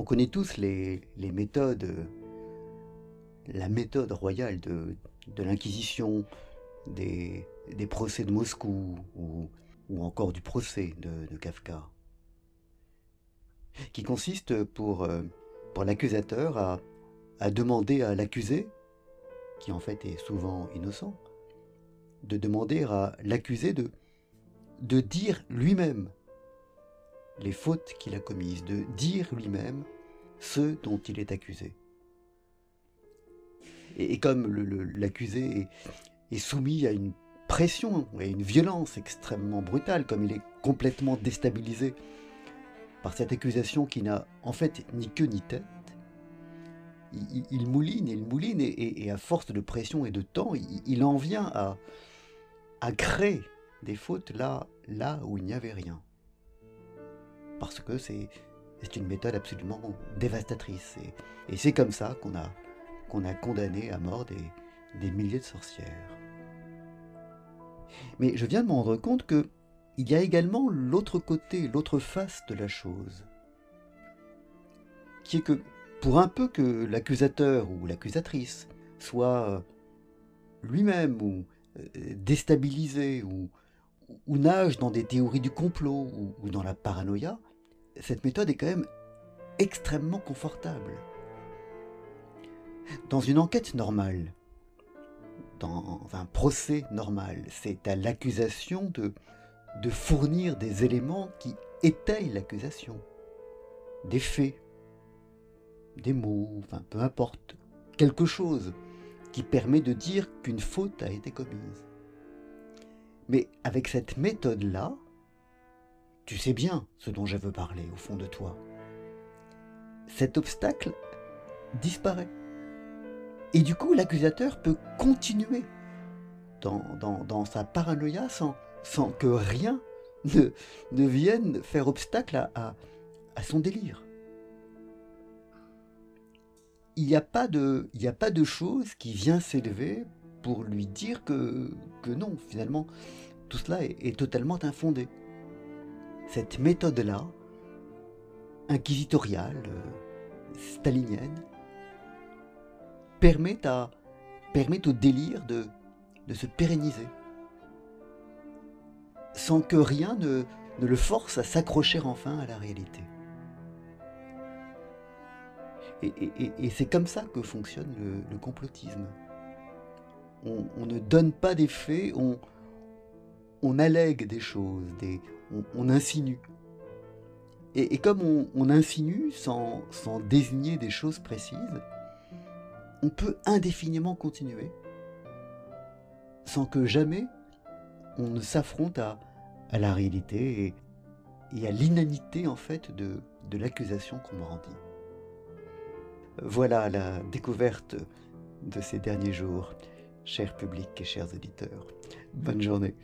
On connaît tous les, méthodes, la méthode royale de, l'Inquisition, des, procès de Moscou ou, encore du procès de, Kafka, qui consiste pour, euh, l'accusateur à, demander à l'accusé, qui en fait est souvent innocent, de demander à l'accusé de dire lui-même les fautes qu'il a commises, de dire lui-même ce dont il est accusé. Et, comme l'accusé est, soumis à une pression et à une violence extrêmement brutale, comme il est complètement déstabilisé par cette accusation qui n'a en fait ni queue ni tête, il, mouline, il mouline, et, à force de pression et de temps, il, en vient à, à créer des fautes là, là où il n'y avait rien. Parce que c'est une méthode absolument dévastatrice. Et, c'est comme ça qu'on a, condamné à mort des, milliers de sorcières. Mais je viens de me rendre compte que il y a également l'autre côté, l'autre face de la chose, qui est que pour un peu que l'accusateur ou l'accusatrice soit lui-même ou euh, déstabilisé ou nage dans des théories du complot ou, dans la paranoïa, cette méthode est quand même extrêmement confortable. Dans une enquête normale, dans un procès normal, c'est à l'accusation de, fournir des éléments qui étayent l'accusation, des faits, des mots, enfin peu importe, quelque chose qui permet de dire qu'une faute a été commise. Mais avec cette méthode-là, tu sais bien ce dont je veux parler au fond de toi. Cet obstacle disparaît. Et du coup, l'accusateur peut continuer dans, sa paranoïa sans, que rien ne, ne, vienne faire obstacle à, son délire. Il n'y a, pas de, chose qui vient s'élever pour lui dire que non, finalement, tout cela est, totalement infondé. Cette méthode-là, inquisitoriale, euh, stalinienne, permet, à, permet au délire de, de se pérenniser, sans que rien ne, le force à s'accrocher enfin à la réalité. Et, c'est comme ça que fonctionne le, complotisme on, ne donne pas des faits, on, on allègue des choses, on, insinue. Et, comme on, insinue sans, désigner des choses précises, on peut indéfiniment continuer sans que jamais on ne s'affronte à, la réalité et, à l'inanité en fait de, de l'accusation qu'on me rendit. Voilà la découverte de ces derniers jours chers publics et chers auditeurs. Bonne journée.